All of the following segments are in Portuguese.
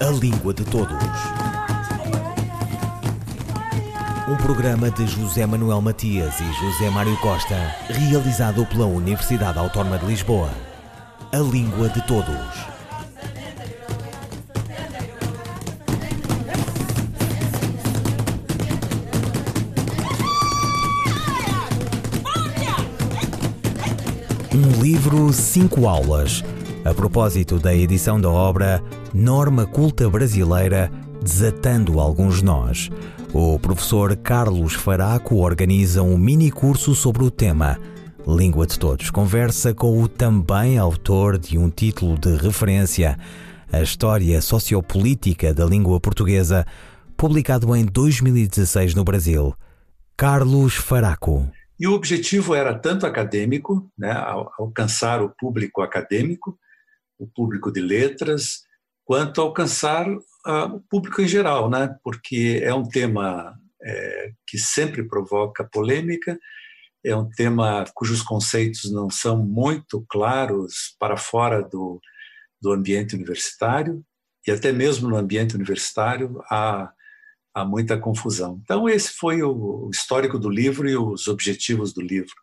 A Língua de Todos. Um programa de José Manuel Matias e José Mário Costa, realizado pela Universidade Autónoma de Lisboa. A Língua de Todos. Um livro, cinco aulas. A propósito da edição da obra Norma Culta Brasileira, Desatando Alguns Nós. O professor Carlos Faraco organiza um mini curso sobre o tema. Língua de Todos conversa com o também autor de um título de referência, A História Sociopolítica da Língua Portuguesa, publicado em 2016 no Brasil. Carlos Faraco. E o objetivo era tanto acadêmico, né, alcançar o público acadêmico, o público de letras, quanto alcançar o público em geral, né, porque é um tema é, que sempre provoca polêmica, é um tema cujos conceitos não são muito claros para fora do, do ambiente universitário, e até mesmo no ambiente universitário há há muita confusão. Então, esse foi o histórico do livro e os objetivos do livro.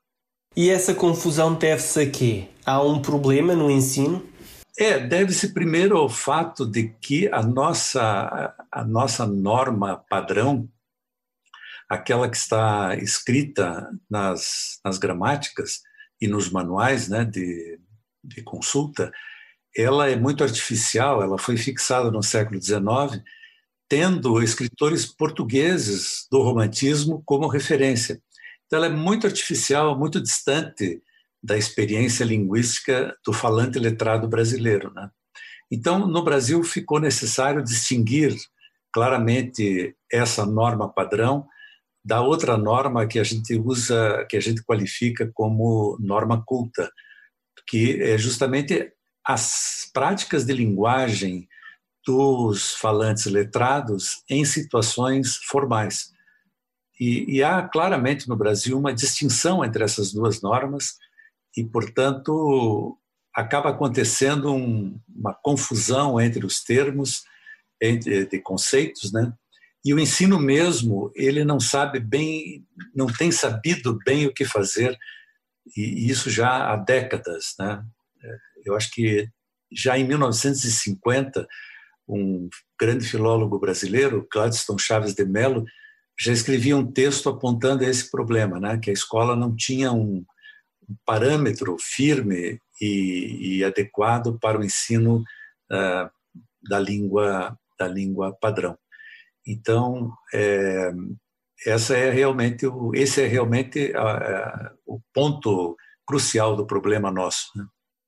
E essa confusão deve-se a quê? Há um problema no ensino? É, deve-se primeiro ao fato de que a nossa, a nossa norma padrão, aquela que está escrita nas, nas gramáticas e nos manuais né, de, de consulta, ela é muito artificial, ela foi fixada no século XIX tendo escritores portugueses do romantismo como referência. Então, ela é muito artificial, muito distante da experiência linguística do falante letrado brasileiro. Né? Então, no Brasil, ficou necessário distinguir claramente essa norma padrão da outra norma que a gente usa, que a gente qualifica como norma culta, que é justamente as práticas de linguagem dos falantes letrados em situações formais. E, e, há claramente no Brasil uma distinção entre essas duas normas e, portanto, acaba acontecendo um, uma confusão entre os termos, entre, de conceitos, né? E o ensino mesmo, ele não sabe bem, não tem sabido bem o que fazer, e isso já há décadas, né? Eu acho que já em 1950 um grande filólogo brasileiro, Gladstone Chaves de Mello, já escrevia um texto apontando esse problema, né, que a escola não tinha um, parâmetro firme e, e, adequado para o ensino uh, da língua da língua padrão. Então, é, essa é realmente o, esse é realmente a, a, o ponto crucial do problema nosso. Né?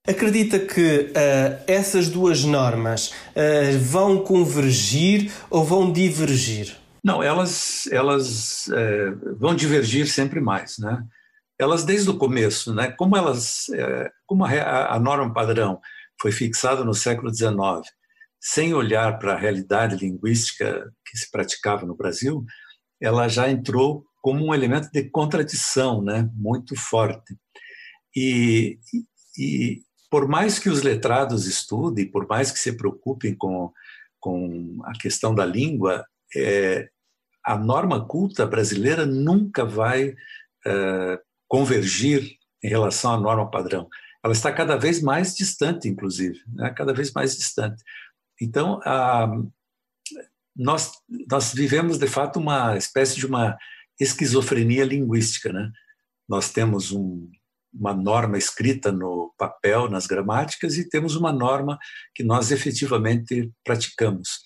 Acredita que uh, essas duas normas uh, vão convergir ou vão divergir? Não, elas, elas uh, vão divergir sempre mais, né? Elas desde o começo, né? Como elas, como a, a, norma padrão foi fixada no século XIX, sem olhar para a realidade linguística que se praticava no Brasil, ela já entrou como um elemento de contradição, né? Muito forte. E, e, por mais que os letrados estudem, por mais que se preocupem com, com a questão da língua, é, a norma culta brasileira nunca vai é, convergir em relação à norma padrão. Ela está cada vez mais distante, inclusive, né? cada vez mais distante. Então, a, nós, nós vivemos, de fato, uma espécie de uma esquizofrenia linguística. Né? Nós temos um, uma norma escrita no papel, nas gramáticas, e temos uma norma que nós efetivamente praticamos.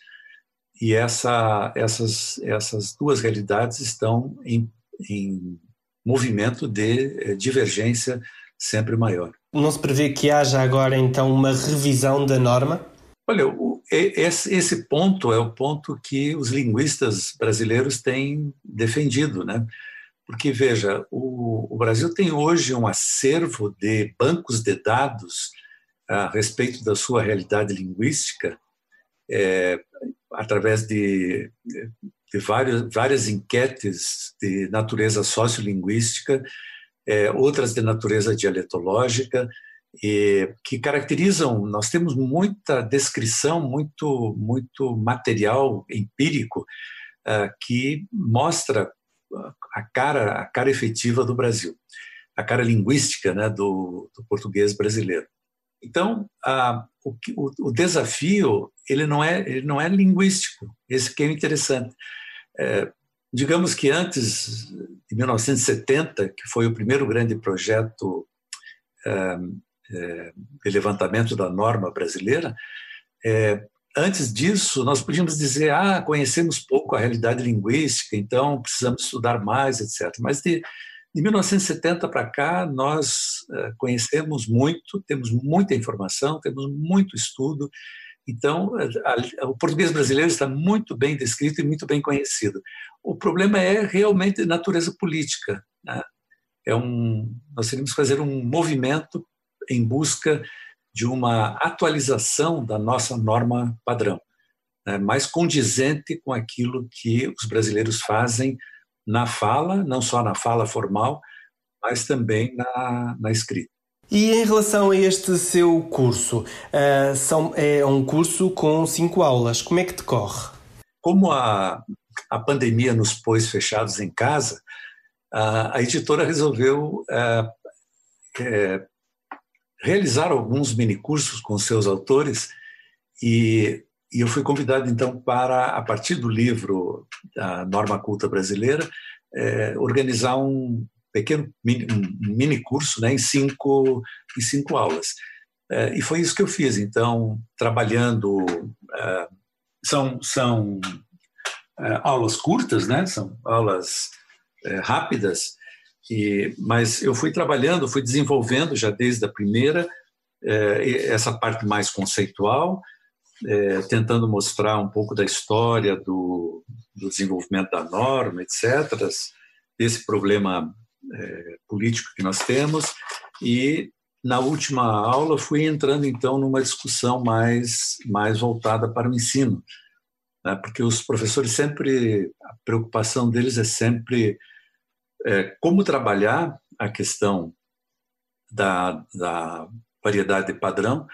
E essa, essas, essas duas realidades estão em, em movimento de eh, divergência sempre maior. Não se prevê que haja agora então uma revisão da norma? Olha, esse, ponto é o ponto que os linguistas brasileiros têm defendido, né? Porque, veja, o, o Brasil tem hoje um acervo de bancos de dados a respeito da sua realidade linguística, é, através de, de vários, várias enquetes de natureza sociolinguística, é, outras de natureza dialetológica, e, que caracterizam. Nós temos muita descrição, muito, muito material empírico uh, que mostra a cara, a cara efetiva do Brasil, a cara linguística né, do, do português brasileiro. Então, o, o, o, desafio ele não é ele não é linguístico. Esse que é interessante. É, digamos que antes de 1970, que foi o primeiro grande projeto é, é, de levantamento da norma brasileira, é, antes disso nós podíamos dizer ah conhecemos pouco a realidade linguística, então precisamos estudar mais, etc. Mas de de 1970 para cá, nós é, conhecemos muito, temos muita informação, temos muito estudo. Então, a, a, o português brasileiro está muito bem descrito e muito bem conhecido. O problema é realmente natureza política. Né? É um, nós teríamos que fazer um movimento em busca de uma atualização da nossa norma padrão, né? mais condizente com aquilo que os brasileiros fazem na fala, não só na fala formal, mas também na, na escrita. E em relação a este seu curso, uh, são, é um curso com cinco aulas, como é que decorre? Como a, a pandemia nos pôs fechados em casa, a, a editora resolveu uh, é, realizar alguns minicursos com seus autores e e eu fui convidado, então, para, a partir do livro da Norma Culta Brasileira, é, organizar um pequeno mini, um mini curso né, em, cinco, em cinco aulas. É, e foi isso que eu fiz. Então, trabalhando. É, são são é, aulas curtas, né, são aulas rápidas, e, mas eu fui trabalhando, fui desenvolvendo já desde a primeira essa parte mais conceitual tentando mostrar um pouco da história do, do desenvolvimento da norma, etc., desse problema é, político que nós temos. E na última aula fui entrando então numa discussão mais mais voltada para o ensino, né? porque os professores sempre a preocupação deles é sempre é, como trabalhar a questão da, da variedade de padrão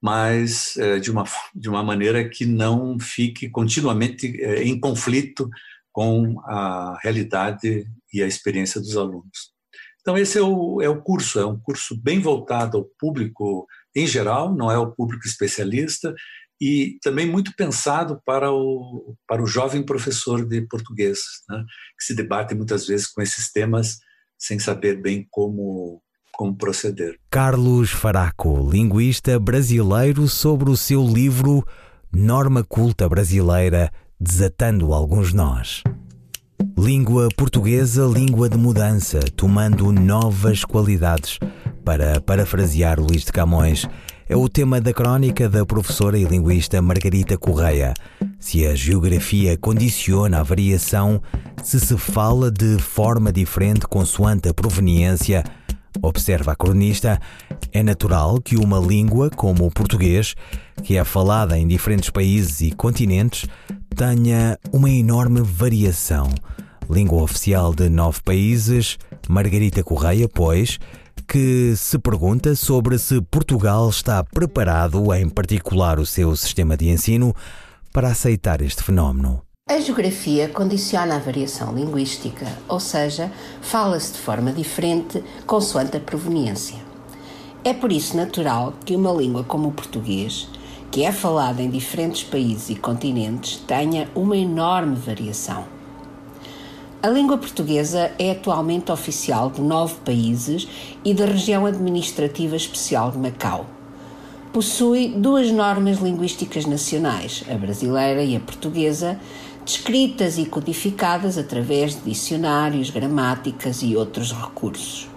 mas é, de, uma, de uma maneira que não fique continuamente é, em conflito com a realidade e a experiência dos alunos. Então, esse é o, é o curso, é um curso bem voltado ao público em geral, não é o público especialista, e também muito pensado para o, para o jovem professor de português, né, que se debate muitas vezes com esses temas sem saber bem como como proceder. Carlos Faraco, linguista brasileiro, sobre o seu livro Norma Culta Brasileira, Desatando Alguns Nós. Língua portuguesa, língua de mudança, tomando novas qualidades. Para parafrasear Luís de Camões, é o tema da crónica da professora e linguista Margarita Correia. Se a geografia condiciona a variação, se se fala de forma diferente consoante a proveniência, Observa a cronista, é natural que uma língua como o português, que é falada em diferentes países e continentes, tenha uma enorme variação. Língua oficial de nove países, Margarita Correia, pois, que se pergunta sobre se Portugal está preparado, em particular o seu sistema de ensino, para aceitar este fenómeno. A geografia condiciona a variação linguística, ou seja, fala-se de forma diferente consoante a proveniência. É por isso natural que uma língua como o português, que é falada em diferentes países e continentes, tenha uma enorme variação. A língua portuguesa é atualmente oficial de nove países e da região administrativa especial de Macau. Possui duas normas linguísticas nacionais, a brasileira e a portuguesa, descritas e codificadas através de dicionários, gramáticas e outros recursos.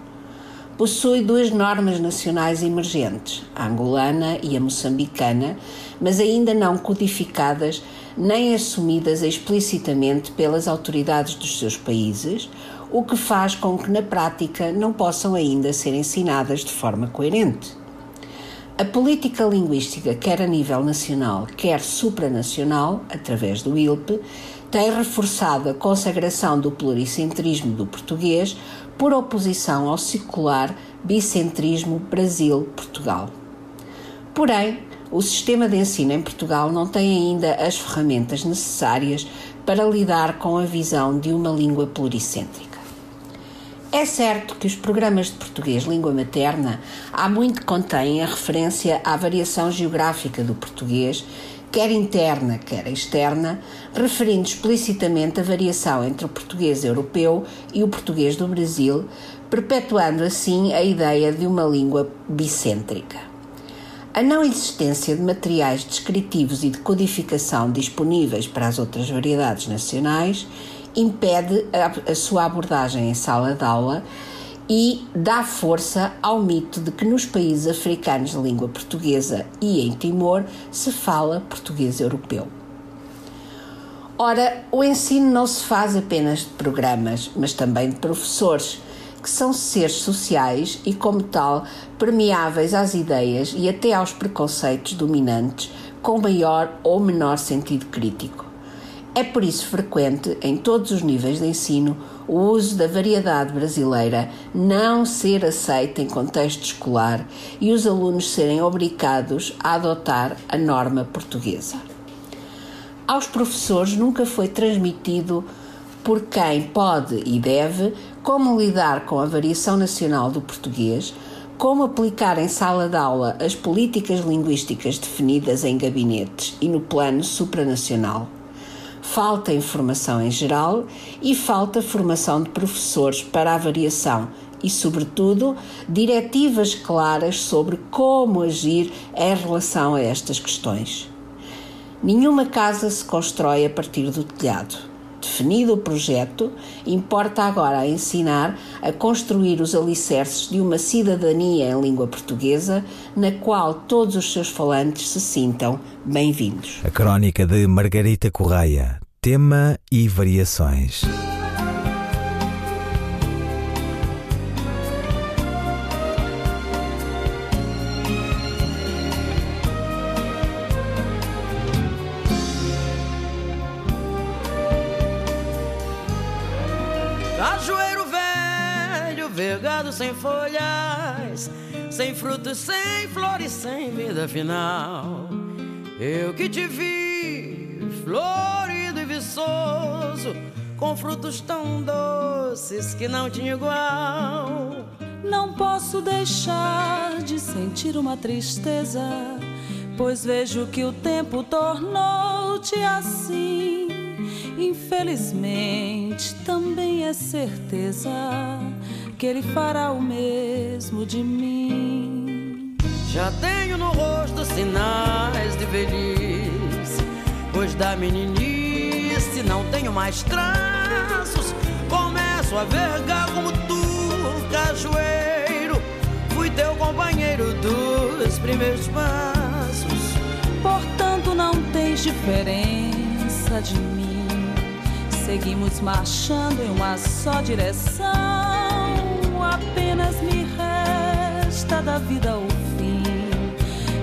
Possui duas normas nacionais emergentes, a angolana e a moçambicana, mas ainda não codificadas nem assumidas explicitamente pelas autoridades dos seus países, o que faz com que na prática não possam ainda ser ensinadas de forma coerente. A política linguística, quer a nível nacional, quer supranacional, através do ILP, tem reforçado a consagração do pluricentrismo do português por oposição ao secular Bicentrismo Brasil-Portugal. Porém, o sistema de ensino em Portugal não tem ainda as ferramentas necessárias para lidar com a visão de uma língua pluricêntrica. É certo que os programas de português língua materna há muito contêm a referência à variação geográfica do português, quer interna, quer externa, referindo explicitamente a variação entre o português europeu e o português do Brasil, perpetuando assim a ideia de uma língua bicêntrica. A não existência de materiais descritivos e de codificação disponíveis para as outras variedades nacionais impede a, a sua abordagem em sala de aula e dá força ao mito de que nos países africanos de língua portuguesa e em Timor se fala português europeu. Ora, o ensino não se faz apenas de programas, mas também de professores que são seres sociais e, como tal, permeáveis às ideias e até aos preconceitos dominantes, com maior ou menor sentido crítico. É por isso frequente, em todos os níveis de ensino, o uso da variedade brasileira não ser aceita em contexto escolar e os alunos serem obrigados a adotar a norma portuguesa. Aos professores nunca foi transmitido por quem pode e deve como lidar com a variação nacional do português, como aplicar em sala de aula as políticas linguísticas definidas em gabinetes e no plano supranacional. Falta informação em geral e falta formação de professores para a variação e, sobretudo, diretivas claras sobre como agir em relação a estas questões. Nenhuma casa se constrói a partir do telhado. Definido o projeto, importa agora ensinar a construir os alicerces de uma cidadania em língua portuguesa na qual todos os seus falantes se sintam bem-vindos. A crónica de Margarita Correia, tema e variações. Sem folhas, sem frutos, sem flores, sem vida final. Eu que te vi, florido e viçoso, com frutos tão doces que não tinha igual. Não posso deixar de sentir uma tristeza, pois vejo que o tempo tornou-te assim. Infelizmente, também é certeza que ele fará o mesmo de mim. Já tenho no rosto sinais de velhice, pois da meninice não tenho mais traços. Começo a vergar como tu, cajueiro. Fui teu companheiro dos primeiros passos. Portanto, não tens diferença de mim. Seguimos marchando em uma só direção apenas me resta da vida o fim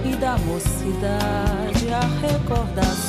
e da mocidade a recordação.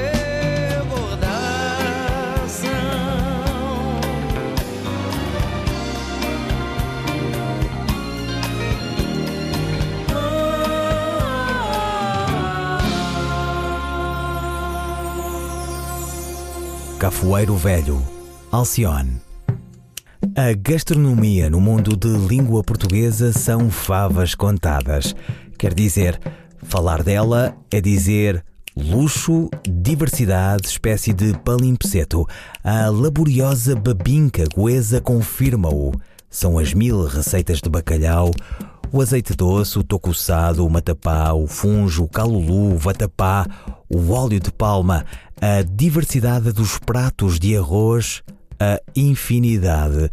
Cafoeiro Velho, Alcione. A gastronomia no mundo de língua portuguesa são favas contadas. Quer dizer, falar dela é dizer Luxo, diversidade, espécie de palimpsesto. A laboriosa babinca goesa confirma-o. São as mil receitas de bacalhau, o azeite doce, o tocuçado, o matapá, o funjo, o calulu, o vatapá, o óleo de palma, a diversidade dos pratos de arroz, a infinidade.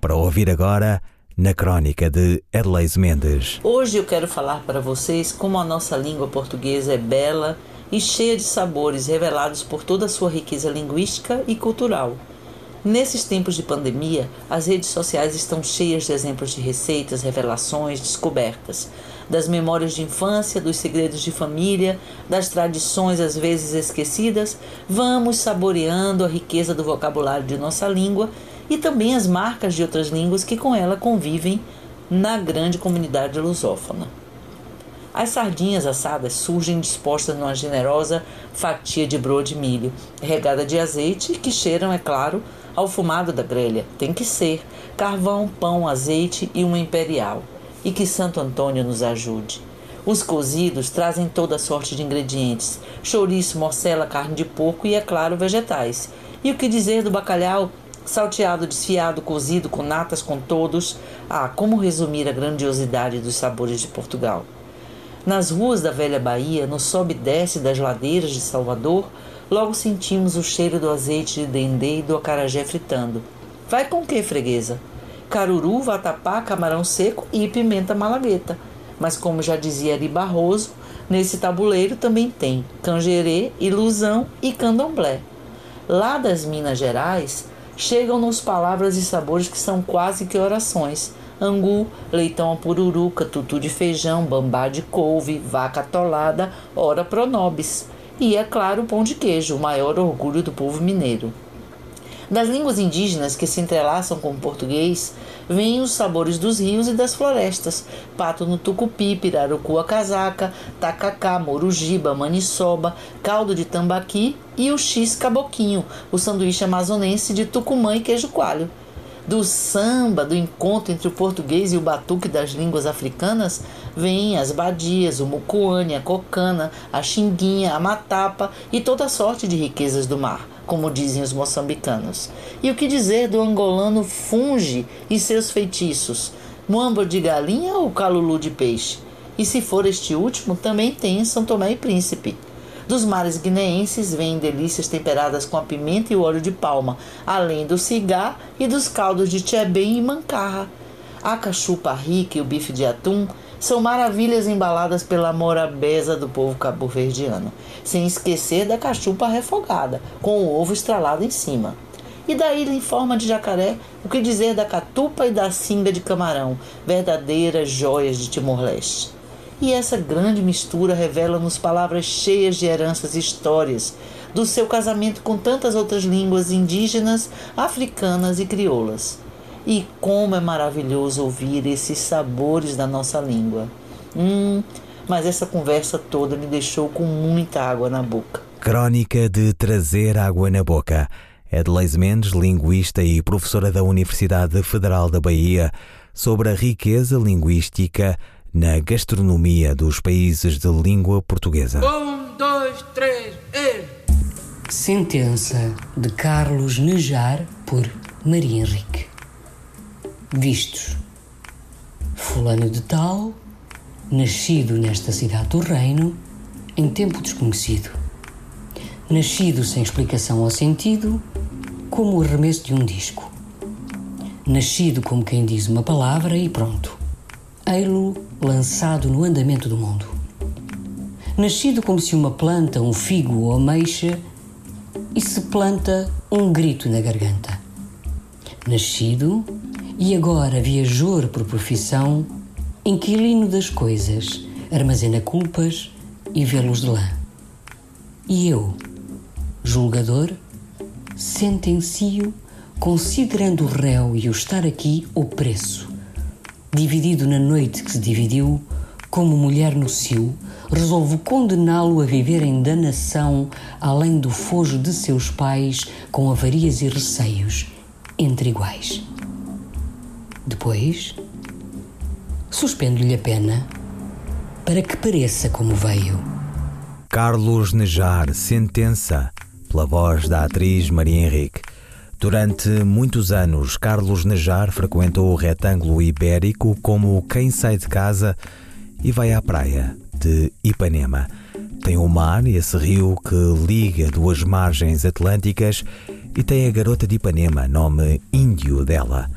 Para ouvir agora na crónica de Erleis Mendes. Hoje eu quero falar para vocês como a nossa língua portuguesa é bela e cheia de sabores revelados por toda a sua riqueza linguística e cultural. Nesses tempos de pandemia, as redes sociais estão cheias de exemplos de receitas, revelações, descobertas, das memórias de infância, dos segredos de família, das tradições às vezes esquecidas. Vamos saboreando a riqueza do vocabulário de nossa língua e também as marcas de outras línguas que com ela convivem na grande comunidade lusófona. As sardinhas assadas surgem dispostas numa generosa fatia de broa de milho, regada de azeite, que cheiram, é claro, ao fumado da grelha. Tem que ser carvão, pão, azeite e uma imperial. E que Santo Antônio nos ajude. Os cozidos trazem toda sorte de ingredientes: chouriço, morcela, carne de porco e, é claro, vegetais. E o que dizer do bacalhau? Salteado, desfiado, cozido, com natas, com todos. Ah, como resumir a grandiosidade dos sabores de Portugal? Nas ruas da velha Bahia, no sobe e desce das ladeiras de Salvador, logo sentimos o cheiro do azeite de dendê e do acarajé fritando. Vai com que, freguesa? Caruru, vatapá, camarão seco e pimenta malagueta. Mas como já dizia Ari Barroso, nesse tabuleiro também tem canjerê, ilusão e candomblé. Lá das Minas Gerais, chegam-nos palavras e sabores que são quase que orações angu, leitão a pururuca, tutu de feijão, bambá de couve, vaca atolada, ora pronobis. E, é claro, o pão de queijo, o maior orgulho do povo mineiro. Das línguas indígenas que se entrelaçam com o português, vêm os sabores dos rios e das florestas: pato no tucupi, pirarucu casaca, tacacá, morugiba, maniçoba, caldo de tambaqui e o x caboquinho, o sanduíche amazonense de tucumã e queijo coalho. Do samba, do encontro entre o português e o batuque das línguas africanas, vêm as badias, o mucuane, a cocana, a xinguinha, a matapa e toda sorte de riquezas do mar, como dizem os moçambicanos. E o que dizer do angolano funge e seus feitiços, muamba de galinha ou calulu de peixe? E se for este último, também tem São Tomé e Príncipe. Dos mares guineenses vêm delícias temperadas com a pimenta e o óleo de palma, além do cigar e dos caldos de tchebem e mancarra. A cachupa rica e o bife de atum são maravilhas embaladas pela morabeza do povo cabo-verdiano, sem esquecer da cachupa refogada, com o ovo estralado em cima. E da ilha em forma de jacaré, o que dizer da catupa e da cinga de camarão, verdadeiras joias de Timor-Leste. E essa grande mistura revela-nos palavras cheias de heranças e histórias do seu casamento com tantas outras línguas indígenas, africanas e crioulas. E como é maravilhoso ouvir esses sabores da nossa língua. Hum, mas essa conversa toda me deixou com muita água na boca. Crónica de trazer água na boca. Edleise Mendes, linguista e professora da Universidade Federal da Bahia, sobre a riqueza linguística na gastronomia dos países de língua portuguesa. Um, dois, três, e... Sentença de Carlos Nejar por Maria Henrique. Vistos. Fulano de Tal, nascido nesta cidade do reino, em tempo desconhecido. Nascido sem explicação ou sentido, como o arremesso de um disco. Nascido como quem diz uma palavra e pronto ei-lo lançado no andamento do mundo. Nascido como se uma planta, um figo ou ameixa, e se planta um grito na garganta. Nascido e agora viajor por profissão, inquilino das coisas, armazena culpas e vê-los de lã. E eu, julgador, sentencio, considerando o réu e o estar aqui o preço dividido na noite que se dividiu, como mulher no cio, resolvo condená-lo a viver em danação além do fojo de seus pais, com avarias e receios, entre iguais. Depois, suspendo-lhe a pena para que pareça como veio. Carlos Nejar, Sentença, pela voz da atriz Maria Henrique. Durante muitos anos, Carlos Nejar frequentou o retângulo ibérico como quem sai de casa e vai à praia de Ipanema. Tem o mar, esse rio que liga duas margens atlânticas, e tem a garota de Ipanema, nome índio dela.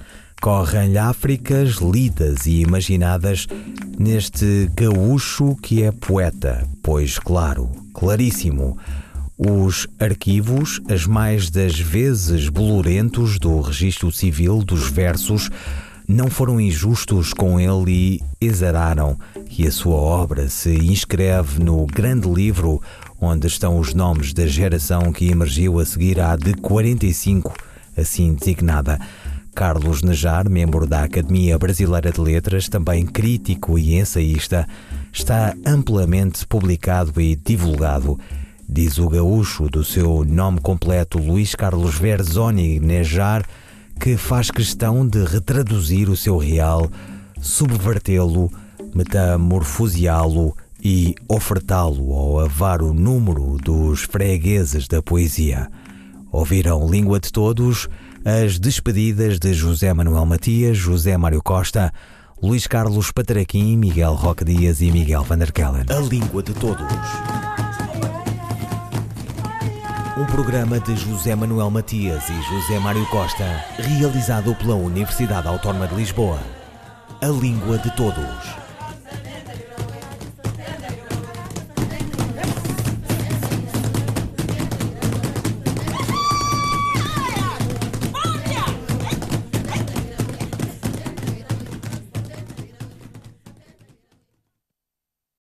Correm-lhe Áfricas lidas e imaginadas neste gaúcho que é poeta, pois, claro, claríssimo, os arquivos, as mais das vezes bolorentos do registro civil dos versos, não foram injustos com ele e exararam que a sua obra se inscreve no grande livro onde estão os nomes da geração que emergiu a seguir à de 45, assim designada. Carlos Nejar, membro da Academia Brasileira de Letras, também crítico e ensaísta, está amplamente publicado e divulgado. Diz o gaúcho do seu nome completo Luís Carlos Verzoni Nejar, que faz questão de retraduzir o seu real, subvertê-lo, metamorfoseá-lo e ofertá-lo ao avaro número dos fregueses da poesia. Ouviram Língua de Todos as despedidas de José Manuel Matias, José Mário Costa, Luís Carlos Pataraquim, Miguel Roque Dias e Miguel Van der Kellen. A Língua de Todos. Um programa de José Manuel Matias e José Mário Costa, realizado pela Universidade Autónoma de Lisboa. A Língua de Todos.